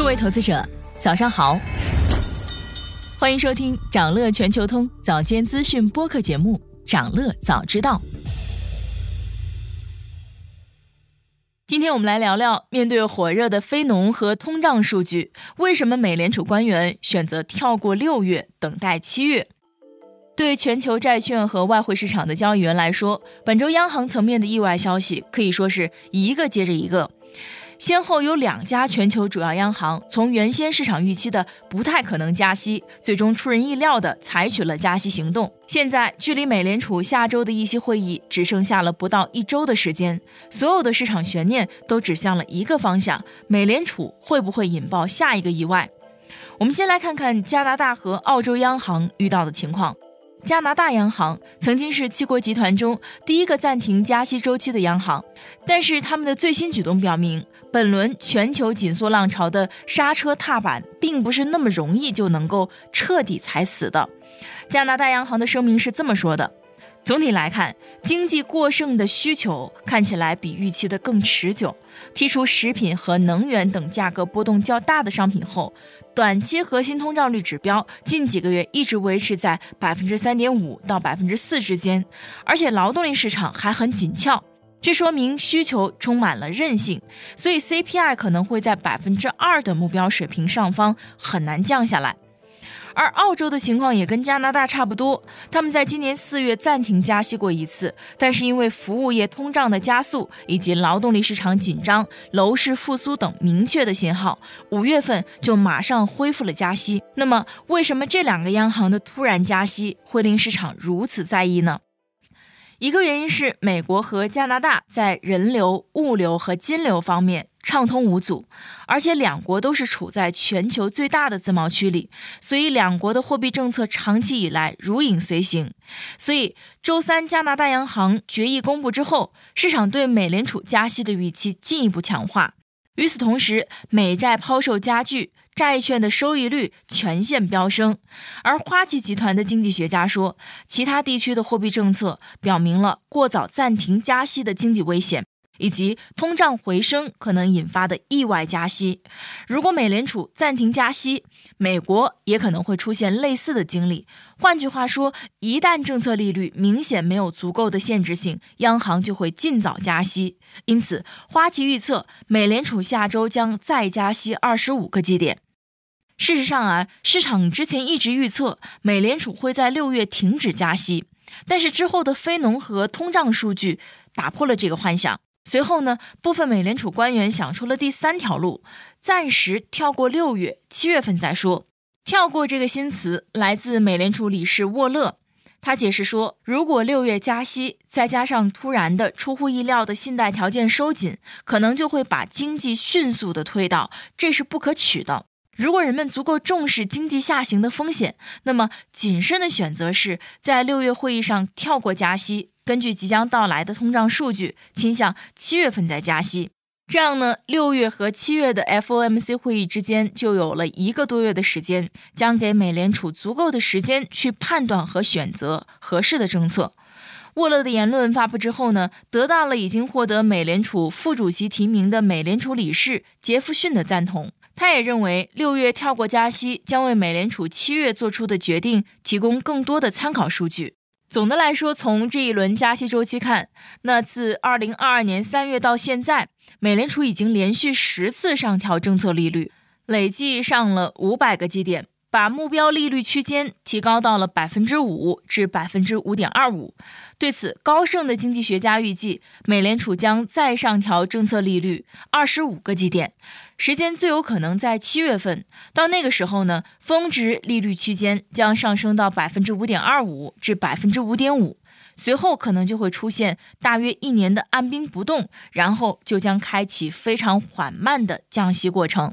各位投资者，早上好，欢迎收听长乐全球通早间资讯播客节目《长乐早知道》。今天我们来聊聊，面对火热的非农和通胀数据，为什么美联储官员选择跳过六月，等待七月？对全球债券和外汇市场的交易员来说，本周央行层面的意外消息可以说是一个接着一个。先后有两家全球主要央行从原先市场预期的不太可能加息，最终出人意料的采取了加息行动。现在距离美联储下周的议息会议只剩下了不到一周的时间，所有的市场悬念都指向了一个方向：美联储会不会引爆下一个意外？我们先来看看加拿大和澳洲央行遇到的情况。加拿大央行曾经是七国集团中第一个暂停加息周期的央行，但是他们的最新举动表明，本轮全球紧缩浪潮的刹车踏板并不是那么容易就能够彻底踩死的。加拿大央行的声明是这么说的。总体来看，经济过剩的需求看起来比预期的更持久。剔除食品和能源等价格波动较大的商品后，短期核心通胀率指标近几个月一直维持在百分之三点五到百分之四之间，而且劳动力市场还很紧俏，这说明需求充满了韧性，所以 CPI 可能会在百分之二的目标水平上方，很难降下来。而澳洲的情况也跟加拿大差不多，他们在今年四月暂停加息过一次，但是因为服务业通胀的加速以及劳动力市场紧张、楼市复苏等明确的信号，五月份就马上恢复了加息。那么，为什么这两个央行的突然加息会令市场如此在意呢？一个原因是美国和加拿大在人流、物流和金流方面。畅通无阻，而且两国都是处在全球最大的自贸区里，所以两国的货币政策长期以来如影随形。所以周三加拿大央行决议公布之后，市场对美联储加息的预期进一步强化。与此同时，美债抛售加剧，债券的收益率全线飙升。而花旗集团的经济学家说，其他地区的货币政策表明了过早暂停加息的经济危险。以及通胀回升可能引发的意外加息，如果美联储暂停加息，美国也可能会出现类似的经历。换句话说，一旦政策利率明显没有足够的限制性，央行就会尽早加息。因此，花旗预测美联储下周将再加息二十五个基点。事实上啊，市场之前一直预测美联储会在六月停止加息，但是之后的非农和通胀数据打破了这个幻想。随后呢，部分美联储官员想出了第三条路，暂时跳过六月，七月份再说。跳过这个新词来自美联储理事沃勒，他解释说，如果六月加息，再加上突然的出乎意料的信贷条件收紧，可能就会把经济迅速的推倒，这是不可取的。如果人们足够重视经济下行的风险，那么谨慎的选择是在六月会议上跳过加息。根据即将到来的通胀数据，倾向七月份再加息。这样呢，六月和七月的 FOMC 会议之间就有了一个多月的时间，将给美联储足够的时间去判断和选择合适的政策。沃勒的言论发布之后呢，得到了已经获得美联储副主席提名的美联储理事杰弗逊的赞同。他也认为，六月跳过加息将为美联储七月做出的决定提供更多的参考数据。总的来说，从这一轮加息周期看，那自二零二二年三月到现在，美联储已经连续十次上调政策利率，累计上了五百个基点。把目标利率区间提高到了百分之五至百分之五点二五。对此，高盛的经济学家预计，美联储将再上调政策利率二十五个基点，时间最有可能在七月份。到那个时候呢，峰值利率区间将上升到百分之五点二五至百分之五点五，随后可能就会出现大约一年的按兵不动，然后就将开启非常缓慢的降息过程。